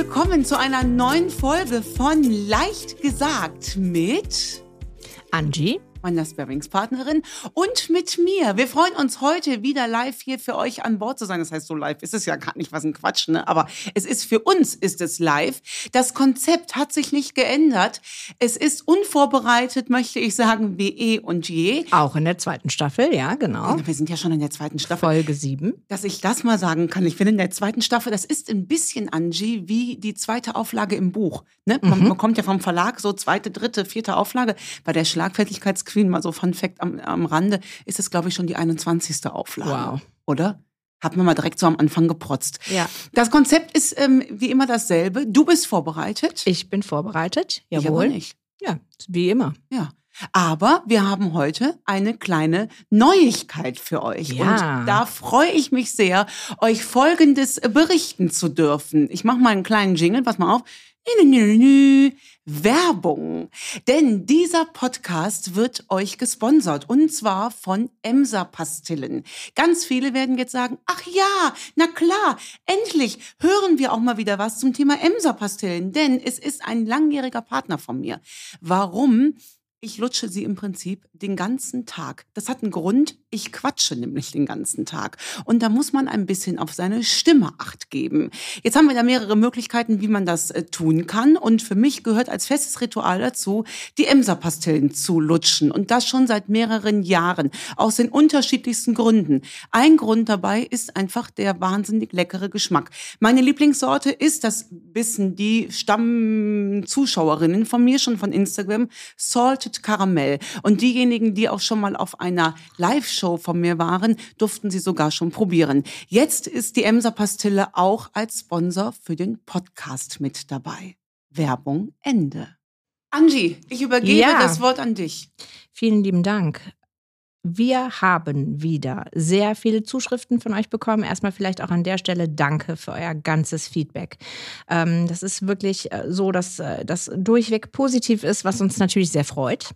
willkommen zu einer neuen Folge von Leicht gesagt mit Angie meiner Sparringspartnerin und mit mir. Wir freuen uns heute wieder live hier für euch an Bord zu sein. Das heißt, so live ist es ja gar nicht, was ein Quatsch, ne? Aber es ist für uns ist es live. Das Konzept hat sich nicht geändert. Es ist unvorbereitet, möchte ich sagen, wie eh und je. Auch in der zweiten Staffel, ja, genau. Wir sind ja schon in der zweiten Staffel. Folge 7. Dass ich das mal sagen kann. Ich bin in der zweiten Staffel. Das ist ein bisschen, Angie, wie die zweite Auflage im Buch. Ne? Man, mhm. man kommt ja vom Verlag, so zweite, dritte, vierte Auflage. Bei der Schlagfertigkeits Queen, mal so Fun Fact am, am Rande, ist es, glaube ich, schon die 21. Auflage. Wow. Oder? Hat man mal direkt so am Anfang geprotzt. Ja. Das Konzept ist ähm, wie immer dasselbe. Du bist vorbereitet. Ich bin vorbereitet, jawohl. Ich nicht. Ja, wie immer. Ja. Aber wir haben heute eine kleine Neuigkeit für euch. Ja. Und da freue ich mich sehr, euch Folgendes berichten zu dürfen. Ich mache mal einen kleinen Jingle, pass mal auf. Werbung. Denn dieser Podcast wird euch gesponsert und zwar von Emser Pastillen. Ganz viele werden jetzt sagen, ach ja, na klar, endlich hören wir auch mal wieder was zum Thema Emser Pastillen, denn es ist ein langjähriger Partner von mir. Warum? Ich lutsche sie im Prinzip den ganzen Tag. Das hat einen Grund. Ich quatsche nämlich den ganzen Tag. Und da muss man ein bisschen auf seine Stimme acht geben. Jetzt haben wir da mehrere Möglichkeiten, wie man das äh, tun kann. Und für mich gehört als festes Ritual dazu, die Emser-Pastillen zu lutschen. Und das schon seit mehreren Jahren. Aus den unterschiedlichsten Gründen. Ein Grund dabei ist einfach der wahnsinnig leckere Geschmack. Meine Lieblingssorte ist, das wissen die Stammzuschauerinnen von mir schon von Instagram, Salted Salted Karamell. Und diejenigen, die auch schon mal auf einer Live-Show von mir waren, durften sie sogar schon probieren. Jetzt ist die Emser Pastille auch als Sponsor für den Podcast mit dabei. Werbung Ende. Angie, ich übergebe ja. das Wort an dich. Vielen lieben Dank. Wir haben wieder sehr viele Zuschriften von euch bekommen. Erstmal vielleicht auch an der Stelle danke für euer ganzes Feedback. Ähm, das ist wirklich äh, so, dass äh, das durchweg positiv ist, was uns natürlich sehr freut.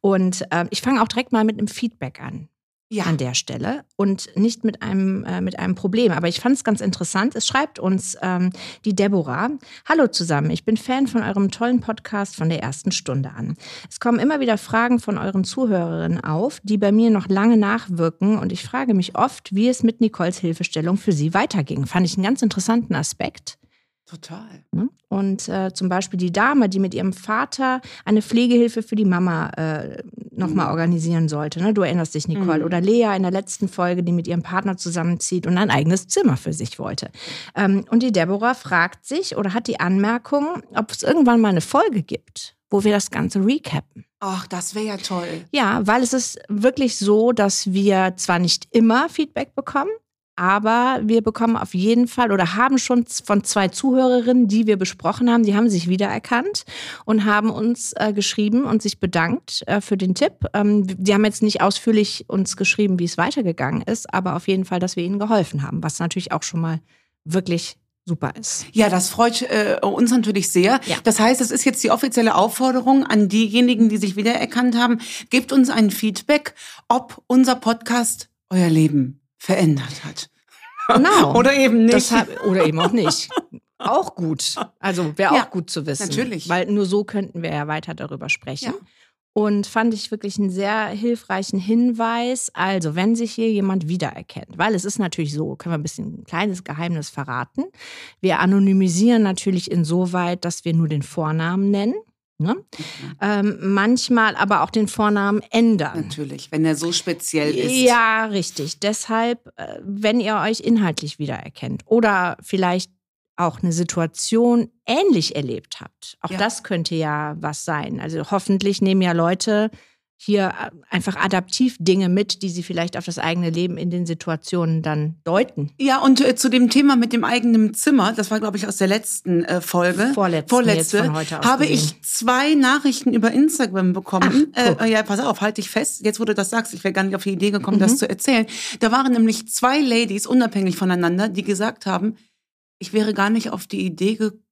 Und ähm, ich fange auch direkt mal mit einem Feedback an ja. an der Stelle und nicht mit einem, äh, mit einem Problem. Aber ich fand es ganz interessant. Es schreibt uns ähm, die Deborah. Hallo zusammen, ich bin Fan von eurem tollen Podcast von der ersten Stunde an. Es kommen immer wieder Fragen von euren Zuhörerinnen auf, die bei mir noch lange nachwirken und ich frage mich oft, wie es mit Nicoles Hilfestellung für sie weiterging. Fand ich einen ganz interessanten Aspekt. Total. Ne? Und äh, zum Beispiel die Dame, die mit ihrem Vater eine Pflegehilfe für die Mama äh, nochmal mhm. organisieren sollte. Ne? Du erinnerst dich, Nicole. Mhm. Oder Lea in der letzten Folge, die mit ihrem Partner zusammenzieht und ein eigenes Zimmer für sich wollte. Ähm, und die Deborah fragt sich oder hat die Anmerkung, ob es irgendwann mal eine Folge gibt, wo wir das Ganze recappen. Ach, das wäre ja toll. Ja, weil es ist wirklich so, dass wir zwar nicht immer Feedback bekommen, aber wir bekommen auf jeden Fall oder haben schon von zwei Zuhörerinnen, die wir besprochen haben, die haben sich wiedererkannt und haben uns äh, geschrieben und sich bedankt äh, für den Tipp. Ähm, die haben jetzt nicht ausführlich uns geschrieben, wie es weitergegangen ist, aber auf jeden Fall, dass wir ihnen geholfen haben, was natürlich auch schon mal wirklich super ist. Ja, das freut äh, uns natürlich sehr. Ja. Das heißt, es ist jetzt die offizielle Aufforderung an diejenigen, die sich wiedererkannt haben, gebt uns ein Feedback, ob unser Podcast euer Leben verändert hat. Genau. oder eben nicht. Deshalb, oder eben auch nicht. Auch gut. Also wäre ja, auch gut zu wissen. Natürlich. Weil nur so könnten wir ja weiter darüber sprechen. Ja. Und fand ich wirklich einen sehr hilfreichen Hinweis. Also, wenn sich hier jemand wiedererkennt, weil es ist natürlich so, können wir ein bisschen ein kleines Geheimnis verraten. Wir anonymisieren natürlich insoweit, dass wir nur den Vornamen nennen. Ne? Mhm. Ähm, manchmal aber auch den Vornamen ändern. Natürlich, wenn er so speziell ist. Ja, richtig. Deshalb, äh, wenn ihr euch inhaltlich wiedererkennt oder vielleicht auch eine Situation ähnlich erlebt habt, auch Ja. das könnte ja was sein. Also hoffentlich nehmen ja Leute hier äh, einfach adaptiv Dinge mit, die sie vielleicht auf das eigene Leben in den Situationen dann deuten. Ja, und äh, zu dem Thema mit dem eigenen Zimmer, das war, glaube ich, aus der letzten äh, Folge. Vorletzten, Vorletzte, aus habe ich zwei Nachrichten über Instagram bekommen. Ach, äh, ja, pass auf, halte dich fest. Jetzt, wo du das sagst, ich wäre gar nicht auf die Idee gekommen, Mhm. das zu erzählen. Da waren nämlich zwei Ladies, unabhängig voneinander, die gesagt haben, ich wäre gar nicht auf die Idee gekommen,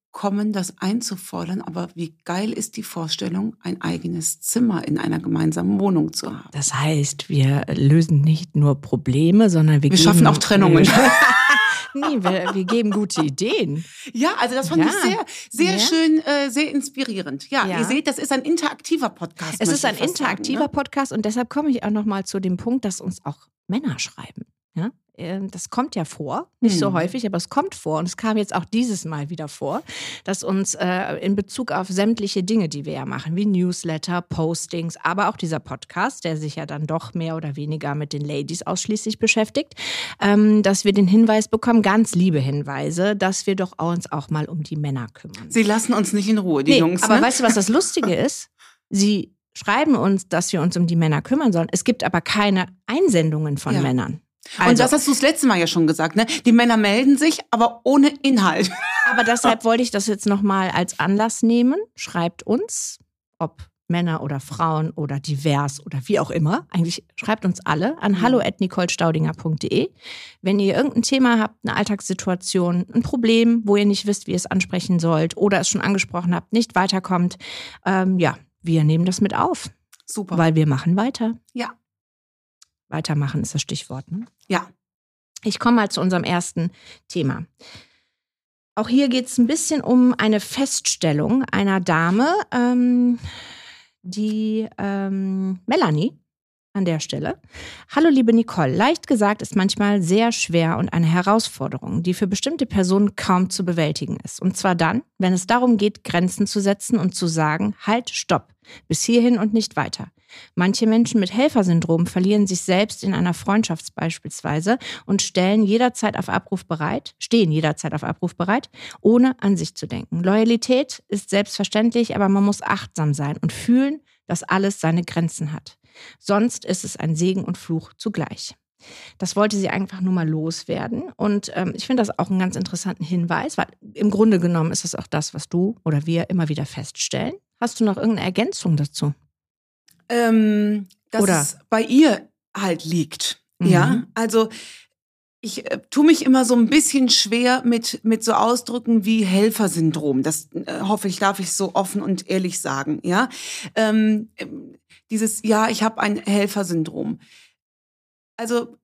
das einzufordern, aber wie geil ist die Vorstellung, ein eigenes Zimmer in einer gemeinsamen Wohnung zu haben. Das heißt, wir lösen nicht nur Probleme, sondern wir, Wir schaffen auch Trennungen. nie. Wir, wir geben gute Ideen. Ja, also das fand Ja. ich sehr, sehr Ja. schön, äh, sehr inspirierend. Ja, Ja. ihr seht, das ist ein interaktiver Podcast. Es ist ein interaktiver Sagen, ne? Podcast und deshalb komme ich auch noch mal zu dem Punkt, dass uns auch Männer schreiben. Ja? Ähm, Das kommt ja vor, nicht so Mhm. häufig, aber es kommt vor und es kam jetzt auch dieses Mal wieder vor, dass uns äh, in Bezug auf sämtliche Dinge, die wir ja machen, wie Newsletter, Postings, aber auch dieser Podcast, der sich ja dann doch mehr oder weniger mit den Ladies ausschließlich beschäftigt, ähm, dass wir den Hinweis bekommen, ganz liebe Hinweise, dass wir doch uns auch mal um die Männer kümmern. Sie lassen uns nicht in Ruhe, die Nee, Jungs. aber ne? weißt du, was das Lustige ist? Sie schreiben uns, dass wir uns um die Männer kümmern sollen. Es gibt aber keine Einsendungen von Ja. Männern. Und Also, das hast du das letzte Mal ja schon gesagt, ne? Die Männer melden sich, aber ohne Inhalt. aber deshalb wollte ich das jetzt nochmal als Anlass nehmen. Schreibt uns, ob Männer oder Frauen oder divers oder wie auch immer. Eigentlich schreibt uns alle an hallo@nicolestaudinger.de. Wenn ihr irgendein Thema habt, eine Alltagssituation, ein Problem, wo ihr nicht wisst, wie ihr es ansprechen sollt oder es schon angesprochen habt, nicht weiterkommt, ähm, ja, wir nehmen das mit auf. Super. Weil wir machen weiter. Ja. Weitermachen ist das Stichwort. Ne? ja. Ich komme mal zu unserem ersten Thema. Auch hier geht es ein bisschen um eine Feststellung einer Dame, ähm, die ähm, Melanie an der Stelle. Hallo liebe Nicole, leicht gesagt ist manchmal sehr schwer und eine Herausforderung, die für bestimmte Personen kaum zu bewältigen ist. Und zwar dann, wenn es darum geht, Grenzen zu setzen und zu sagen, halt, stopp, bis hierhin und nicht weiter. Manche Menschen mit Helfersyndrom verlieren sich selbst in einer Freundschaft beispielsweise und stellen jederzeit auf Abruf bereit, stehen jederzeit auf Abruf bereit, ohne an sich zu denken. Loyalität ist selbstverständlich, aber man muss achtsam sein und fühlen, dass alles seine Grenzen hat. Sonst ist es ein Segen und Fluch zugleich. Das wollte sie einfach nur mal loswerden. Und ähm, ich finde das auch einen ganz interessanten Hinweis, weil im Grunde genommen ist das auch das, was du oder wir immer wieder feststellen. Hast du noch irgendeine Ergänzung dazu? Ähm, dass Oder? es bei ihr halt liegt. Mhm. Ja, also ich äh, tue mich immer so ein bisschen schwer mit, mit so Ausdrücken wie Helfersyndrom. Das äh, hoffe ich, darf ich so offen und ehrlich sagen. Ja, ähm, ähm, dieses, ja, ich habe ein Helfersyndrom. Also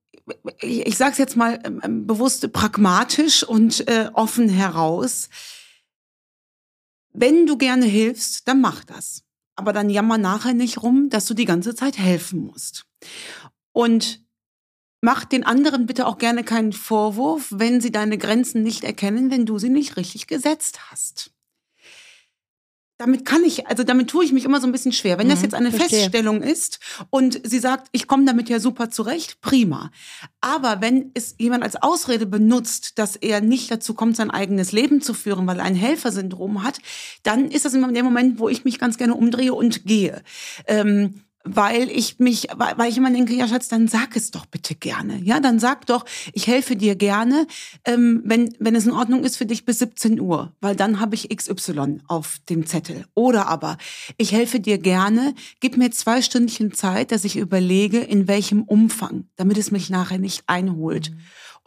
ich, ich sage es jetzt mal ähm, ähm, bewusst pragmatisch und äh, offen heraus. Wenn du gerne hilfst, dann mach das. Aber dann jammer nachher nicht rum, dass du die ganze Zeit helfen musst. Und mach den anderen bitte auch gerne keinen Vorwurf, wenn sie deine Grenzen nicht erkennen, wenn du sie nicht richtig gesetzt hast. Damit kann ich, also damit tue ich mich immer so ein bisschen schwer. Wenn das Mhm, jetzt eine verstehe. Feststellung ist und sie sagt, ich komme damit ja super zurecht, prima. Aber wenn es jemand als Ausrede benutzt, dass er nicht dazu kommt, sein eigenes Leben zu führen, weil er ein Helfersyndrom hat, dann ist das immer der Moment, wo ich mich ganz gerne umdrehe und gehe. Ähm, weil ich mich, weil ich immer denke, ja Schatz, dann sag es doch bitte gerne. Ja, dann sag doch, ich helfe dir gerne, ähm, wenn, wenn es in Ordnung ist für dich bis 17 Uhr, weil dann habe ich XY auf dem Zettel. Oder aber, ich helfe dir gerne, gib mir zwei Stündchen Zeit, dass ich überlege, in welchem Umfang, damit es mich nachher nicht einholt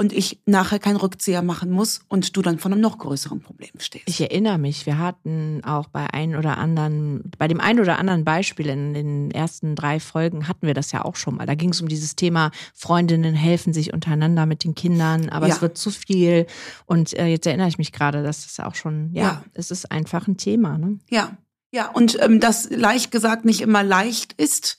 und ich nachher keinen Rückzieher machen muss und du dann vor einem noch größeren Problem stehst. Ich erinnere mich, wir hatten auch bei ein oder anderen, bei dem ein oder anderen Beispiel in den ersten drei Folgen hatten wir das ja auch schon mal. Da ging es um dieses Thema, Freundinnen helfen sich untereinander mit den Kindern, aber Ja. es wird zu viel. Und äh, jetzt erinnere ich mich gerade, dass das auch schon, ja, Ja. es ist einfach ein Thema. Ne? Ja, ja, und ähm, das leicht gesagt nicht immer leicht ist,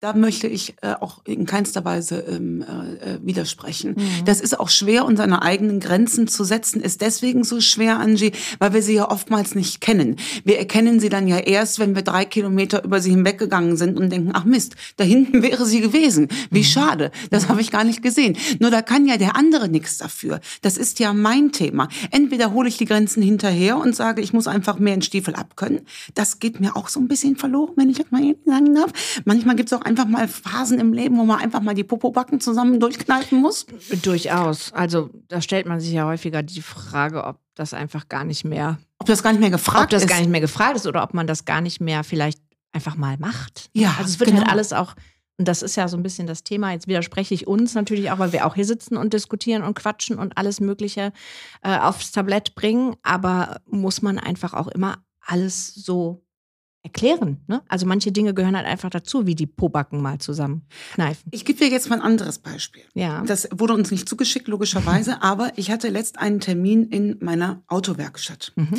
da möchte ich äh, auch in keinster Weise ähm, äh, äh, widersprechen. Mhm. Das ist auch schwer, und seine eigenen Grenzen zu setzen, ist deswegen so schwer, Angie, weil wir sie ja oftmals nicht kennen. Wir erkennen sie dann ja erst, wenn wir drei Kilometer über sie hinweggegangen sind und denken, ach Mist, da hinten wäre sie gewesen. Wie schade, das habe ich gar nicht gesehen. Nur da kann ja der andere nichts dafür. Das ist ja mein Thema. Entweder hole ich die Grenzen hinterher und sage, ich muss einfach mehr in Stiefel abkönnen. Das geht mir auch so ein bisschen verloren, wenn ich das mal sagen darf. Manchmal gibt es auch einfach mal Phasen im Leben, wo man einfach mal die Popobacken zusammen durchkneifen muss. Durchaus. Also da stellt man sich ja häufiger die Frage, ob das einfach gar nicht mehr, Ob das gar nicht mehr gefragt ob das ist. gar nicht mehr gefragt ist oder ob man das gar nicht mehr vielleicht einfach mal macht. Ja, Also es wird genau. halt alles auch, und das ist ja so ein bisschen das Thema, jetzt widerspreche ich uns natürlich auch, weil wir auch hier sitzen und diskutieren und quatschen und alles Mögliche äh, aufs Tablett bringen, aber muss man einfach auch immer alles so erklären. Ne? Also manche Dinge gehören halt einfach dazu, wie die Pobacken mal zusammen kneifen. Ich gebe dir jetzt mal ein anderes Beispiel. Ja. Das wurde uns nicht zugeschickt, logischerweise, aber ich hatte letzt einen Termin in meiner Autowerkstatt. Mhm.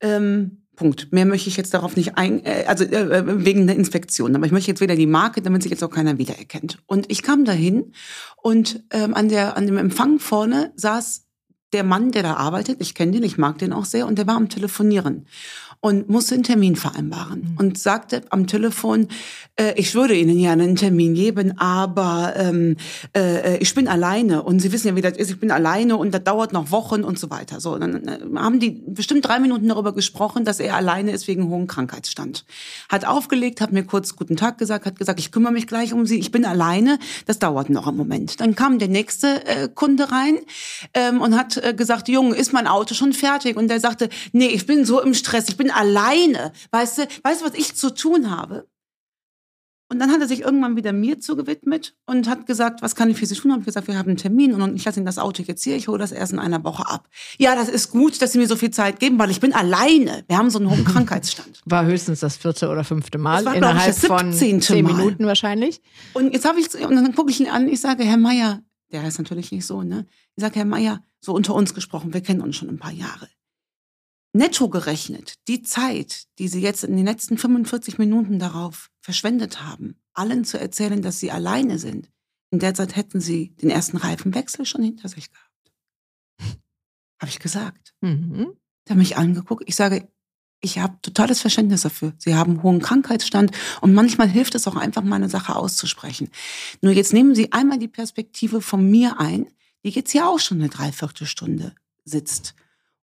Ähm, Punkt. Mehr möchte ich jetzt darauf nicht ein, äh, also äh, wegen der Inspektion. Aber ich möchte jetzt wieder die Marke, damit sich jetzt auch keiner wiedererkennt. Und ich kam dahin und ähm, an der an dem Empfang vorne saß der Mann, der da arbeitet. Ich kenne den, ich mag den auch sehr, und der war am Telefonieren und musste einen Termin vereinbaren Mhm. und sagte am Telefon, äh, ich würde Ihnen ja einen Termin geben, aber ähm, äh, ich bin alleine und Sie wissen ja, wie das ist, ich bin alleine und das dauert noch Wochen und so weiter. So, dann äh, haben die bestimmt drei Minuten darüber gesprochen, dass er alleine ist wegen hohem Krankheitsstand. Hat aufgelegt, hat mir kurz guten Tag gesagt, hat gesagt, ich kümmere mich gleich um Sie, ich bin alleine, das dauert noch einen Moment. Dann kam der nächste äh, Kunde rein ähm, und hat äh, gesagt, Junge, ist mein Auto schon fertig? Und der sagte, nee, ich bin so im Stress, ich bin alleine. Weißt du, weißt du, was ich zu tun habe? Und dann hat er sich irgendwann wieder mir zugewidmet und hat gesagt, was kann ich für Sie tun? Hab ich gesagt, wir haben einen Termin und ich lasse Ihnen das Auto jetzt hier, ich hole das erst in einer Woche ab. Ja, das ist gut, dass Sie mir so viel Zeit geben, weil ich bin alleine. Wir haben so einen hohen Krankheitsstand. War höchstens das vierte oder fünfte Mal war, innerhalb das von 17. zehn. Minuten wahrscheinlich. Und jetzt habe ich und dann gucke ich ihn an, ich sage, Herr Meier, der heißt natürlich nicht so, ne? Ich sage, Herr Meier, so unter uns gesprochen, wir kennen uns schon ein paar Jahre. Netto gerechnet, die Zeit, die Sie jetzt in den letzten 45 Minuten darauf verschwendet haben, allen zu erzählen, dass Sie alleine sind, in der Zeit hätten Sie den ersten Reifenwechsel schon hinter sich gehabt. Habe ich gesagt. Mhm. Hat mich angeguckt. Ich sage, ich habe totales Verständnis dafür. Sie haben hohen Krankheitsstand und manchmal hilft es auch einfach mal eine Sache auszusprechen. Nur jetzt nehmen Sie einmal die Perspektive von mir ein, die jetzt ja auch schon eine Dreiviertelstunde sitzt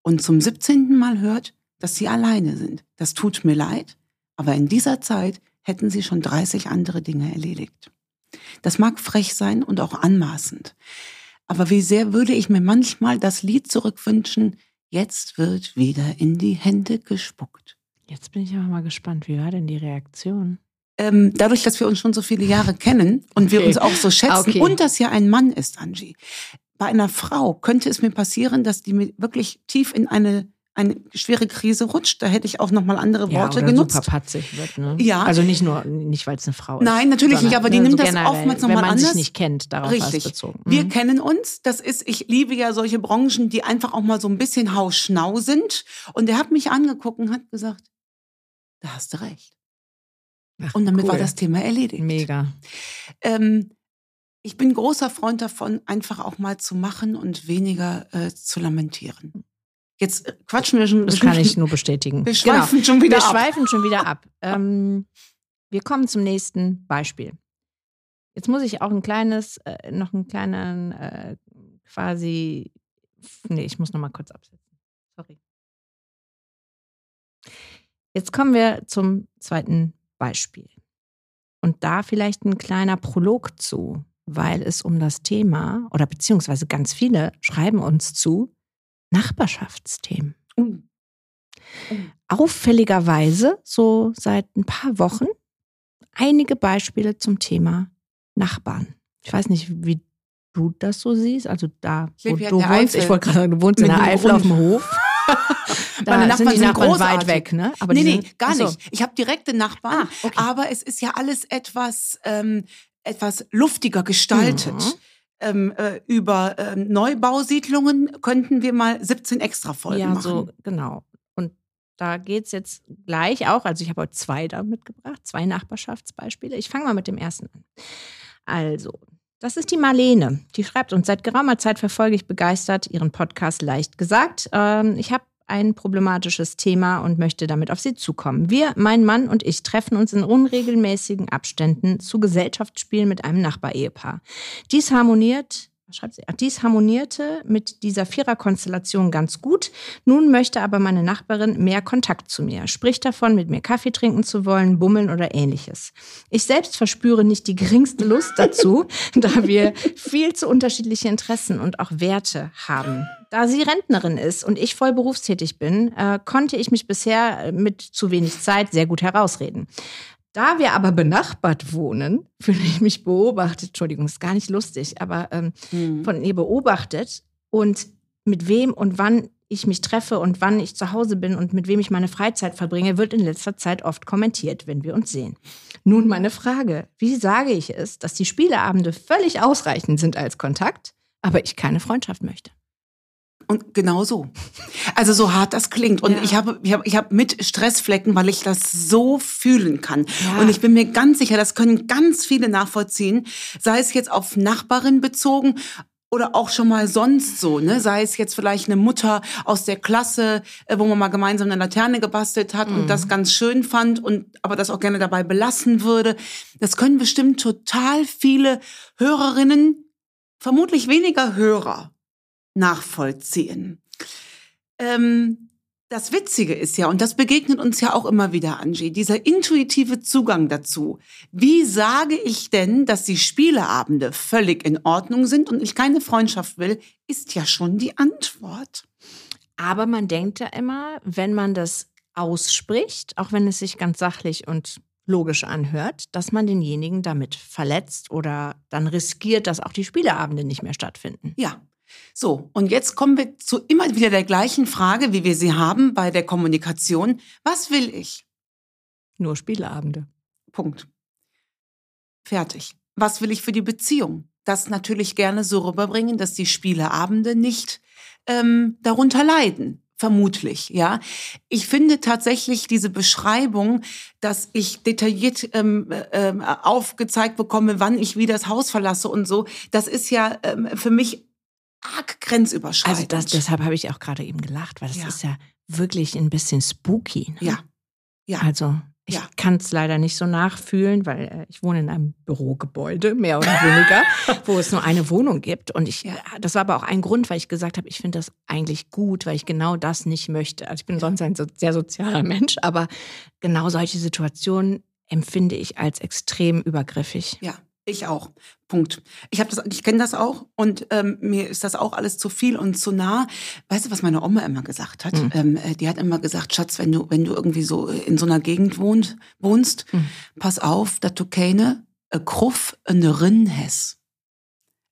und zum 17. Mal hört, dass Sie alleine sind. Das tut mir leid, aber in dieser Zeit hätten Sie schon 30 andere Dinge erledigt. Das mag frech sein und auch anmaßend. Aber wie sehr würde ich mir manchmal das Lied zurückwünschen, Jetzt wird wieder in die Hände gespuckt. Jetzt bin ich aber mal gespannt, wie war denn die Reaktion? Ähm, dadurch, dass wir uns schon so viele Jahre kennen und wir Okay. uns auch so schätzen Okay. und das ja ein Mann ist, Angie. Bei einer Frau könnte es mir passieren, dass die mir wirklich tief in eine, eine schwere Krise rutscht. Da hätte ich auch nochmal andere Worte oder genutzt. super patzig wird, ne? Ja. Also nicht nur, nicht weil es eine Frau ist. Nein, natürlich nicht, aber die ne, nimmt das generell, oftmals noch Wenn mal man anders. sich nicht kennt, darauf war Richtig. bezogen. Wir Mhm. kennen uns. Das ist, ich liebe ja solche Branchen, die einfach auch mal so ein bisschen hausschnau sind. Und er hat mich angeguckt und hat gesagt, da hast du recht. Ach, Und damit war cool. das Thema erledigt. Mega. Ähm, ich bin großer Freund davon, einfach auch mal zu machen und weniger äh, zu lamentieren. Jetzt äh, quatschen wir schon. Das kann ich nur bestätigen. Wir schweifen schon wieder Wir ab. schweifen schon wieder ab. Ähm, wir kommen zum nächsten Beispiel. Jetzt muss ich auch ein kleines, äh, noch einen kleinen, äh, quasi, nee, ich muss noch mal kurz absetzen. Sorry. Jetzt kommen wir zum zweiten Beispiel. Und da vielleicht ein kleiner Prolog zu, weil es um das Thema, oder beziehungsweise ganz viele schreiben uns zu, Nachbarschaftsthemen Uh, auffälligerweise so seit ein paar Wochen einige Beispiele zum Thema Nachbarn. Ich weiß nicht, wie du das so siehst. Also da, wo du wohnst, Eifel. ich wollte gerade sagen, du wohnst in Mit der einem Eifel auf dem Hof. da Meine sind Nachbarn die sind Nachbarn weit großartig. weg, ne? Aber nee, die nee, sind, gar so. nicht. Ich habe direkte Nachbarn, Ah, okay. aber es ist ja alles etwas, ähm, etwas luftiger gestaltet. Mhm. Ähm, äh, über ähm, Neubausiedlungen könnten wir mal 17 extra Folgen ja, machen. so, genau. Und da geht es jetzt gleich auch, also ich habe heute zwei da mitgebracht, zwei Nachbarschaftsbeispiele. Ich fange mal mit dem ersten an. Also, das ist die Marlene. Die schreibt uns, seit geraumer Zeit verfolge ich begeistert ihren Podcast leicht gesagt. Ähm, ich habe ein problematisches Thema und möchte damit auf Sie zukommen. Wir, mein Mann und ich, treffen uns in unregelmäßigen Abständen zu Gesellschaftsspielen mit einem Nachbarehepaar. Dies harmoniert, schreibt sie? Dies harmonierte mit dieser Viererkonstellation ganz gut. Nun möchte aber meine Nachbarin mehr Kontakt zu mir, spricht davon, mit mir Kaffee trinken zu wollen, bummeln oder ähnliches. Ich selbst verspüre nicht die geringste Lust dazu, da wir viel zu unterschiedliche Interessen und auch Werte haben. Da sie Rentnerin ist und ich voll berufstätig bin, äh, konnte ich mich bisher mit zu wenig Zeit sehr gut herausreden. Da wir aber benachbart wohnen, fühle ich mich beobachtet, Entschuldigung, ist gar nicht lustig, aber ähm, Hm. von ihr beobachtet und mit wem und wann ich mich treffe und wann ich zu Hause bin und mit wem ich meine Freizeit verbringe, wird in letzter Zeit oft kommentiert, wenn wir uns sehen. Nun meine Frage, wie sage ich es, dass die Spieleabende völlig ausreichend sind als Kontakt, aber ich keine Freundschaft möchte? Und genau so. Also so hart das klingt. Und Ja. ich habe ich hab, ich hab mit Stressflecken, weil ich das so fühlen kann. Ja. Und ich bin mir ganz sicher, das können ganz viele nachvollziehen, sei es jetzt auf Nachbarin bezogen oder auch schon mal sonst so, ne? Sei es jetzt vielleicht eine Mutter aus der Klasse, äh, wo man mal gemeinsam eine Laterne gebastelt hat und das ganz schön fand und aber das auch gerne dabei belassen würde. Das können bestimmt total viele Hörerinnen, vermutlich weniger Hörer, nachvollziehen. Ähm, das Witzige ist ja, und das begegnet uns ja auch immer wieder, Angie, dieser intuitive Zugang dazu. Wie sage ich denn, dass die Spieleabende völlig in Ordnung sind und ich keine Freundschaft will, ist ja schon die Antwort. Aber man denkt ja immer, wenn man das ausspricht, auch wenn es sich ganz sachlich und logisch anhört, dass man denjenigen damit verletzt oder dann riskiert, dass auch die Spieleabende nicht mehr stattfinden. Ja. So, und jetzt kommen wir zu immer wieder der gleichen Frage, wie wir sie haben bei der Kommunikation. Was will ich? Nur Spieleabende. Punkt. Fertig. Was will ich für die Beziehung? Das natürlich gerne so rüberbringen, dass die Spieleabende nicht ähm, darunter leiden. Vermutlich, ja. Ich finde tatsächlich diese Beschreibung, dass ich detailliert ähm, ähm, aufgezeigt bekomme, wann ich wie das Haus verlasse und so, das ist ja ähm, für mich arg grenzüberschreitend. Also das, deshalb habe ich auch gerade eben gelacht, weil das Ja. ist ja wirklich ein bisschen spooky. Ne? ja, ja. Also ich Ja. kann es leider nicht so nachfühlen, weil äh, ich wohne in einem Bürogebäude, mehr oder weniger, wo es nur eine Wohnung gibt. Und ich, Ja. das war aber auch ein Grund, weil ich gesagt habe, ich finde das eigentlich gut, weil ich genau das nicht möchte. Also ich bin sonst ein so, sehr sozialer Mensch, aber genau solche Situationen empfinde ich als extrem übergriffig. Ja, ich auch. Punkt. Ich habe das, ich kenne das auch und ähm, mir ist das auch alles zu viel und zu nah. Weißt du, was meine Oma immer gesagt hat? Mhm. Ähm, äh, die hat immer gesagt, Schatz, wenn du wenn du irgendwie so in so einer Gegend wohnt, wohnst, Mhm. pass auf, dass du keine äh, Kruff in der Rinn hast.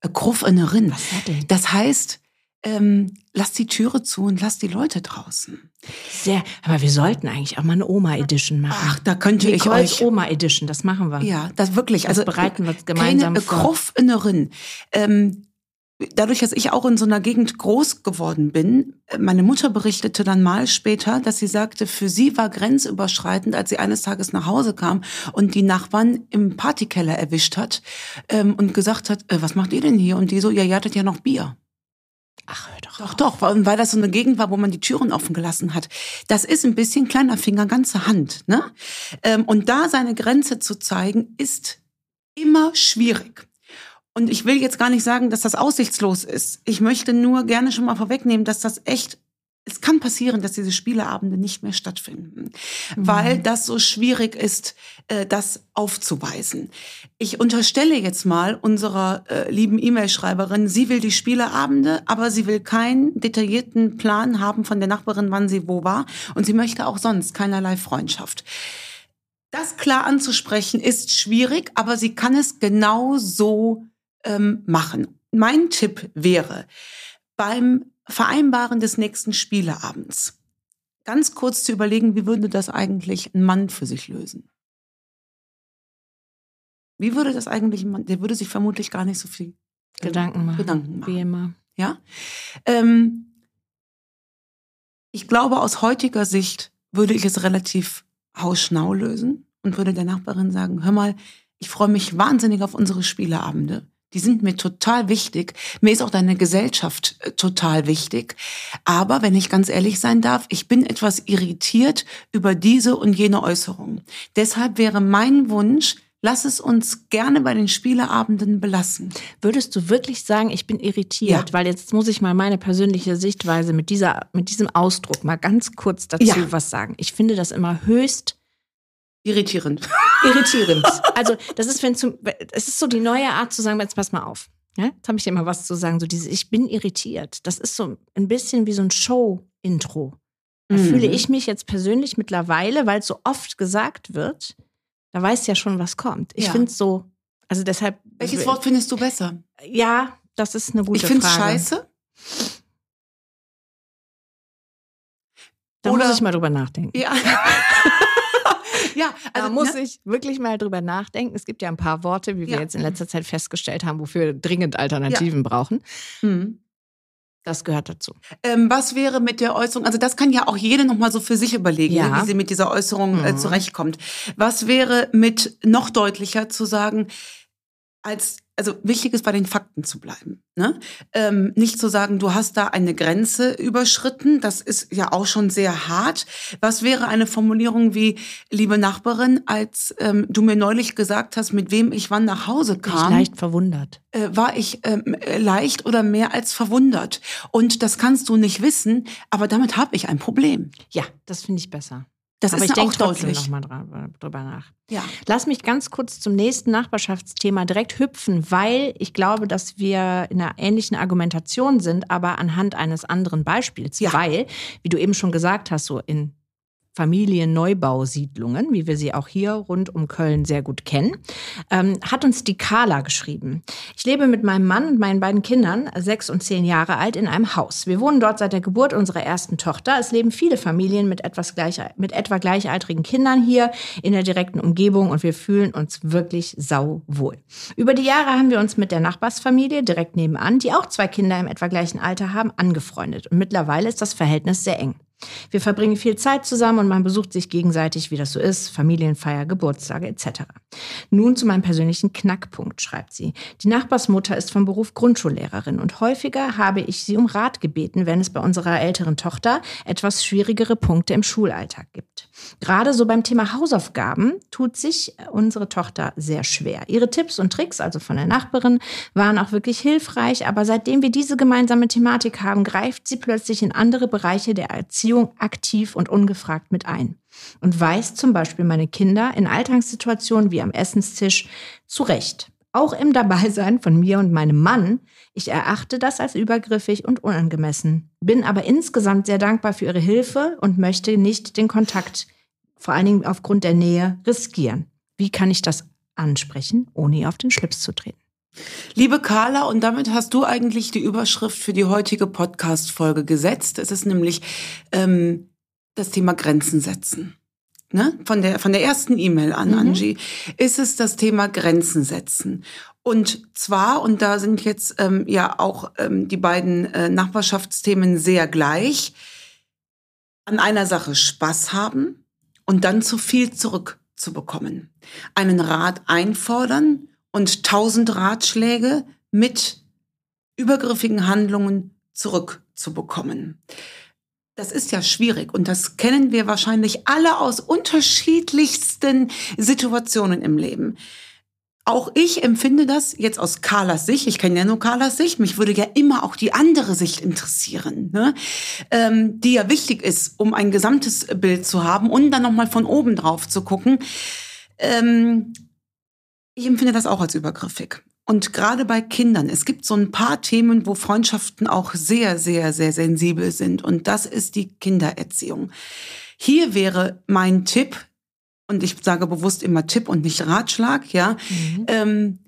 Äh, Kruff in der Rinn. Was das denn? Das heißt, ähm, lass die Türe zu und lass die Leute draußen. Sehr, aber wir sollten eigentlich auch mal eine Oma-Edition machen. Ach, da könnte ich Nicole's euch Oma-Edition, das machen wir. Ja, das wirklich. Das Also bereiten wir gemeinsam keine vor. Kruffinnerin. Ähm, dadurch, dass ich auch in so einer Gegend groß geworden bin, meine Mutter berichtete dann mal später, dass sie sagte, für sie war grenzüberschreitend, als sie eines Tages nach Hause kam und die Nachbarn im Partykeller erwischt hat ähm, und gesagt hat, äh, was macht ihr denn hier? Und die so, ja, ihr hattet ja noch Bier. Ach, hör doch. Doch, doch, weil, das so eine Gegend war, wo man die Türen offen gelassen hat. Das ist ein bisschen kleiner Finger, ganze Hand. Ne? Ähm, und da seine Grenze zu zeigen, ist immer schwierig. Und ich will jetzt gar nicht sagen, dass das aussichtslos ist. Ich möchte nur gerne schon mal vorwegnehmen, dass das echt, es kann passieren, dass diese Spieleabende nicht mehr stattfinden, weil das so schwierig ist, äh, das aufzuweisen. Ich unterstelle jetzt mal unserer äh, lieben E-Mail-Schreiberin, sie will die Spieleabende, aber sie will keinen detaillierten Plan haben von der Nachbarin, wann sie wo war. Und sie möchte auch sonst keinerlei Freundschaft. Das klar anzusprechen ist schwierig, aber sie kann es genau so ähm, machen. Mein Tipp wäre, beim Vereinbaren des nächsten Spieleabends ganz kurz zu überlegen, wie würde das eigentlich ein Mann für sich lösen? Wie würde das eigentlich ein Mann, der würde sich vermutlich gar nicht so viel ähm, Gedanken machen. Gedanken machen. Wie immer. Ja. Ähm, ich glaube, aus heutiger Sicht würde ich es relativ hausschnau lösen und würde der Nachbarin sagen, hör mal, ich freue mich wahnsinnig auf unsere Spieleabende. Die sind mir total wichtig. Mir ist auch deine Gesellschaft äh, total wichtig. Aber wenn ich ganz ehrlich sein darf, ich bin etwas irritiert über diese und jene Äußerung. Deshalb wäre mein Wunsch, lass es uns gerne bei den Spieleabenden belassen. Würdest du wirklich sagen, ich bin irritiert? Ja. Weil jetzt muss ich mal meine persönliche Sichtweise mit, dieser, mit diesem Ausdruck mal ganz kurz dazu Ja. was sagen. Ich finde das immer höchst Irritierend. irritierend. also, das ist, wenn zum, es ist so die neue Art zu sagen, jetzt pass mal auf. Ja, jetzt habe ich dir mal was zu sagen. So dieses, ich bin irritiert. Das ist so ein bisschen wie so ein Show-Intro. Da Mhm. fühle ich mich jetzt persönlich mittlerweile, weil es so oft gesagt wird, da weiß ja schon, was kommt. Ich Ja. finde es so, also deshalb. Welches Wort findest du besser? Ja, das ist eine gute ich finde es Frage. scheiße. Da Oder- muss ich mal drüber nachdenken. Ja. ja, also da muss ne? ich wirklich mal drüber nachdenken. Es gibt ja ein paar Worte, wie wir Ja. jetzt in letzter Zeit festgestellt haben, wofür wir dringend Alternativen brauchen. Hm. Das gehört dazu. Ähm, was wäre mit der Äußerung, also das kann ja auch jede nochmal so für sich überlegen, Ja. ne, wie sie mit dieser Äußerung äh, Mhm. zurechtkommt. Was wäre mit noch deutlicher zu sagen, als, also wichtig ist bei den Fakten zu bleiben. Ne? Ähm, nicht zu sagen, du hast da eine Grenze überschritten, das ist ja auch schon sehr hart. Was wäre eine Formulierung wie, liebe Nachbarin, als ähm, du mir neulich gesagt hast, mit wem ich wann nach Hause kam? ich leicht verwundert. äh, war ich ähm, äh, leicht oder mehr als verwundert. Und das kannst du nicht wissen, aber damit habe ich ein Problem. Ja, das finde ich besser. Das Aber ist ich denke trotzdem deutlich. nochmal drüber nach. Ja. Lass mich ganz kurz zum nächsten Nachbarschaftsthema direkt hüpfen, weil ich glaube, dass wir in einer ähnlichen Argumentation sind, aber anhand eines anderen Beispiels. Ja. Weil, wie du eben schon gesagt hast, so in Familienneubausiedlungen, wie wir sie auch hier rund um Köln sehr gut kennen, ähm, hat uns die Carla geschrieben. Ich lebe mit meinem Mann und meinen beiden Kindern, sechs und zehn Jahre alt, in einem Haus. Wir wohnen dort seit der Geburt unserer ersten Tochter. Es leben viele Familien mit, etwas gleich, mit etwa gleichaltrigen Kindern hier in der direkten Umgebung und wir fühlen uns wirklich sauwohl. Über die Jahre haben wir uns mit der Nachbarsfamilie direkt nebenan, die auch zwei Kinder im etwa gleichen Alter haben, angefreundet. Und mittlerweile ist das Verhältnis sehr eng. Wir verbringen viel Zeit zusammen und man besucht sich gegenseitig, wie das so ist, Familienfeier, Geburtstage etc. Nun zu meinem persönlichen Knackpunkt, schreibt sie. Die Nachbarsmutter ist vom Beruf Grundschullehrerin und häufiger habe ich sie um Rat gebeten, wenn es bei unserer älteren Tochter etwas schwierigere Punkte im Schulalltag gibt. Gerade so beim Thema Hausaufgaben tut sich unsere Tochter sehr schwer. Ihre Tipps und Tricks, also von der Nachbarin, waren auch wirklich hilfreich, aber seitdem wir diese gemeinsame Thematik haben, greift sie plötzlich in andere Bereiche der Erziehung aktiv und ungefragt mit ein und weist zum Beispiel meine Kinder in Alltagssituationen wie am Essenstisch zurecht. Auch im Dabeisein von mir und meinem Mann. Ich erachte das als übergriffig und unangemessen, bin aber insgesamt sehr dankbar für ihre Hilfe und möchte nicht den Kontakt, vor allen Dingen aufgrund der Nähe, riskieren. Wie kann ich das ansprechen, ohne ihr auf den Schlips zu treten? Liebe Carla, und damit hast du eigentlich die Überschrift für die heutige Podcast-Folge gesetzt. Es ist nämlich ähm, das Thema Grenzen setzen. Ne? Von, der, von der ersten E-Mail an Mhm. Angie ist es das Thema Grenzen setzen. Und zwar, und da sind jetzt ähm, ja auch ähm, die beiden äh, Nachbarschaftsthemen sehr gleich, an einer Sache Spaß haben und dann zu viel zurückzubekommen. Einen Rat einfordern und tausend Ratschläge mit übergriffigen Handlungen zurückzubekommen. Das ist ja schwierig und das kennen wir wahrscheinlich alle aus unterschiedlichsten Situationen im Leben. Auch ich empfinde das jetzt aus Carlas Sicht, ich kenne ja nur Carlas Sicht, mich würde ja immer auch die andere Sicht interessieren, ne? ähm, die ja wichtig ist, um ein gesamtes Bild zu haben und dann nochmal von oben drauf zu gucken. Ähm, ich empfinde das auch als übergriffig. Und gerade bei Kindern, es gibt so ein paar Themen, wo Freundschaften auch sehr, sehr, sehr sensibel sind. Und das ist die Kindererziehung. Hier wäre mein Tipp, und ich sage bewusst immer Tipp und nicht Ratschlag, ja, ähm,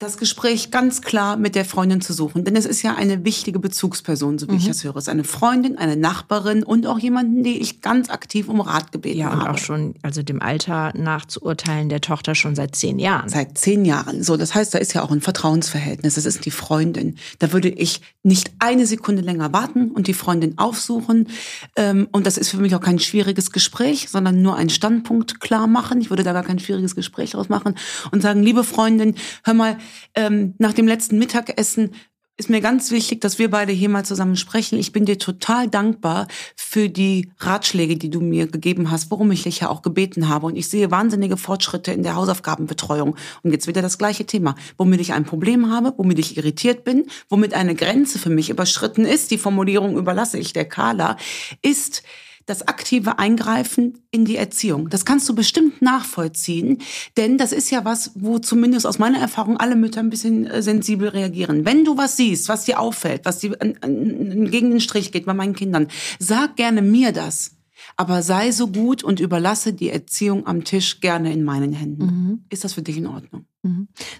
das Gespräch ganz klar mit der Freundin zu suchen. Denn es ist ja eine wichtige Bezugsperson, so wie ich Mhm. das höre. Es ist eine Freundin, eine Nachbarin und auch jemanden, die ich ganz aktiv um Rat gebeten Ja, und habe. auch schon, also dem Alter nach zu urteilen der Tochter schon seit zehn Jahren. Seit zehn Jahren. So, das heißt, da ist ja auch ein Vertrauensverhältnis. Das ist die Freundin. Da würde ich nicht eine Sekunde länger warten und die Freundin aufsuchen. Ähm, und das ist für mich auch kein schwieriges Gespräch, sondern nur einen Standpunkt klar machen. Ich würde da gar kein schwieriges Gespräch draus machen und sagen, liebe Freundin, hör mal, ähm, nach dem letzten Mittagessen ist mir ganz wichtig, dass wir beide hier mal zusammen sprechen. Ich bin dir total dankbar für die Ratschläge, die du mir gegeben hast, worum ich dich ja auch gebeten habe. Und ich sehe wahnsinnige Fortschritte in der Hausaufgabenbetreuung. Und jetzt wieder das gleiche Thema. Womit ich ein Problem habe, womit ich irritiert bin, womit eine Grenze für mich überschritten ist, die Formulierung überlasse ich der Carla, ist, das aktive Eingreifen in die Erziehung. Das kannst du bestimmt nachvollziehen, denn das ist ja was, wo zumindest aus meiner Erfahrung alle Mütter ein bisschen äh, sensibel reagieren. Wenn du was siehst, was dir auffällt, was dir gegen den Strich geht bei meinen Kindern, sag gerne mir das. Aber sei so gut und überlasse die Erziehung am Tisch gerne in meinen Händen. Mhm. Ist das für dich in Ordnung?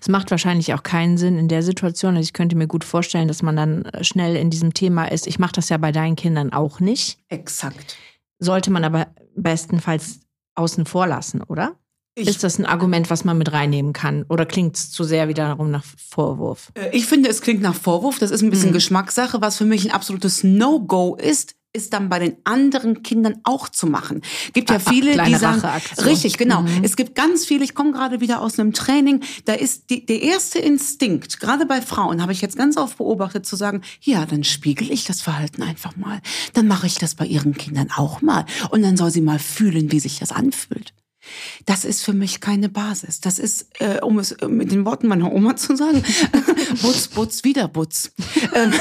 Es macht wahrscheinlich auch keinen Sinn in der Situation. Also ich könnte mir gut vorstellen, dass man dann schnell in diesem Thema ist. Ich mache das ja bei deinen Kindern auch nicht. Exakt. Sollte man aber bestenfalls außen vor lassen, oder? Ich, ist das ein Argument, was man mit reinnehmen kann? Oder klingt es zu sehr wiederum nach Vorwurf? äh, ich finde, es klingt nach Vorwurf. Das ist ein bisschen Mhm. Geschmackssache. Was für mich ein absolutes No-Go ist, ist dann bei den anderen Kindern auch zu machen. Gibt ja Ah, viele, die sagen, richtig, genau. Mhm. Es gibt ganz viele, ich komme gerade wieder aus einem Training, da ist die, der erste Instinkt, gerade bei Frauen, habe ich jetzt ganz oft beobachtet, zu sagen, ja, dann spiegel ich das Verhalten einfach mal. Dann mache ich das bei ihren Kindern auch mal. Und dann soll sie mal fühlen, wie sich das anfühlt. Das ist für mich keine Basis. Das ist, äh, um es äh, mit den Worten meiner Oma zu sagen, Butz, Butz, wieder Butz. Ähm,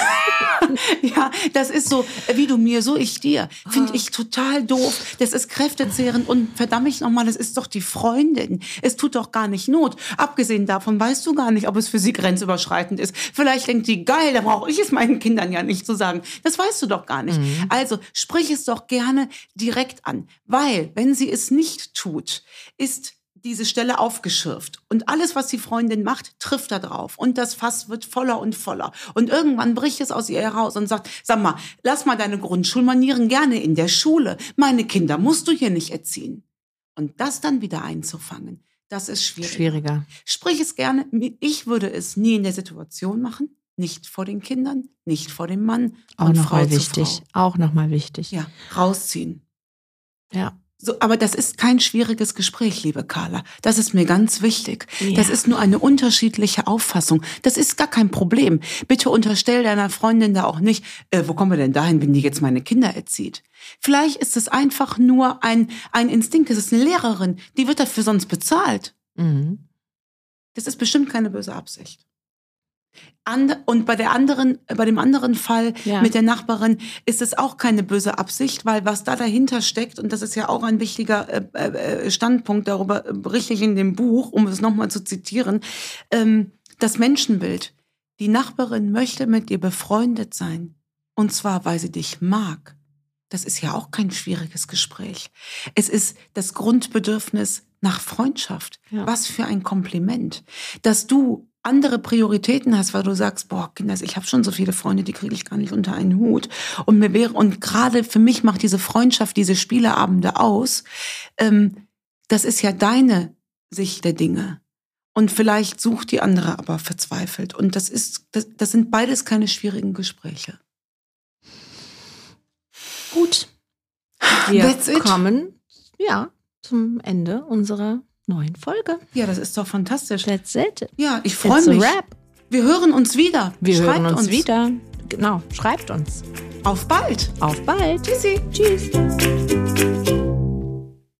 ja, das ist so, äh, wie du mir, so ich dir. Finde ich total doof. Das ist kräftezehrend und verdammt ich nochmal, das ist doch die Freundin. Es tut doch gar nicht Not. Abgesehen davon weißt du gar nicht, ob es für sie grenzüberschreitend ist. Vielleicht denkt die, geil, da brauche ich es meinen Kindern ja nicht zu sagen. Das weißt du doch gar nicht. Also sprich es doch gerne direkt an. Weil, wenn sie es nicht tut, ist diese Stelle aufgeschürft. Und alles, was die Freundin macht, trifft da drauf. Und das Fass wird voller und voller. Und irgendwann bricht es aus ihr heraus und sagt, sag mal, lass mal deine Grundschulmanieren gerne in der Schule. Meine Kinder musst du hier nicht erziehen. Und das dann wieder einzufangen, das ist schwierig. Schwieriger. Sprich es gerne. Ich würde es nie in der Situation machen. Nicht vor den Kindern, nicht vor dem Mann. Auch nochmal wichtig. Frau. Auch nochmal wichtig. Ja, rausziehen. Ja. So, aber das ist kein schwieriges Gespräch, liebe Carla. Das ist mir ganz wichtig. Ja. Das ist nur eine unterschiedliche Auffassung. Das ist gar kein Problem. Bitte unterstell deiner Freundin da auch nicht, äh, wo kommen wir denn dahin, wenn die jetzt meine Kinder erzieht? Vielleicht ist es einfach nur ein, ein Instinkt. Es ist eine Lehrerin. Die wird dafür sonst bezahlt. Mhm. Das ist bestimmt keine böse Absicht. And, und bei der anderen, bei dem anderen Fall Ja. mit der Nachbarin ist es auch keine böse Absicht, weil was da dahinter steckt, und das ist ja auch ein wichtiger äh, äh, Standpunkt, darüber berichte ich in dem Buch, um es nochmal zu zitieren, ähm, das Menschenbild. Die Nachbarin möchte mit dir befreundet sein. Und zwar, weil sie dich mag. Das ist ja auch kein schwieriges Gespräch. Es ist das Grundbedürfnis nach Freundschaft. Ja. Was für ein Kompliment. Dass du andere Prioritäten hast, weil du sagst, boah, Kinders, ich habe schon so viele Freunde, die kriege ich gar nicht unter einen Hut. Und mir wäre, und gerade für mich macht diese Freundschaft, diese Spieleabende aus. Ähm, das ist ja deine Sicht der Dinge. Und vielleicht sucht die andere aber verzweifelt. Und das ist, das, das sind beides keine schwierigen Gespräche. Gut. Wir kommen ja zum Ende unserer neuen Folge. Ja, das ist doch fantastisch. That's it. Ja, ich freue a mich. wrap. Wir hören uns wieder. Wir Schreibt hören uns, wieder. Genau, schreibt uns. Auf bald. Auf bald. Tschüssi. Tschüss.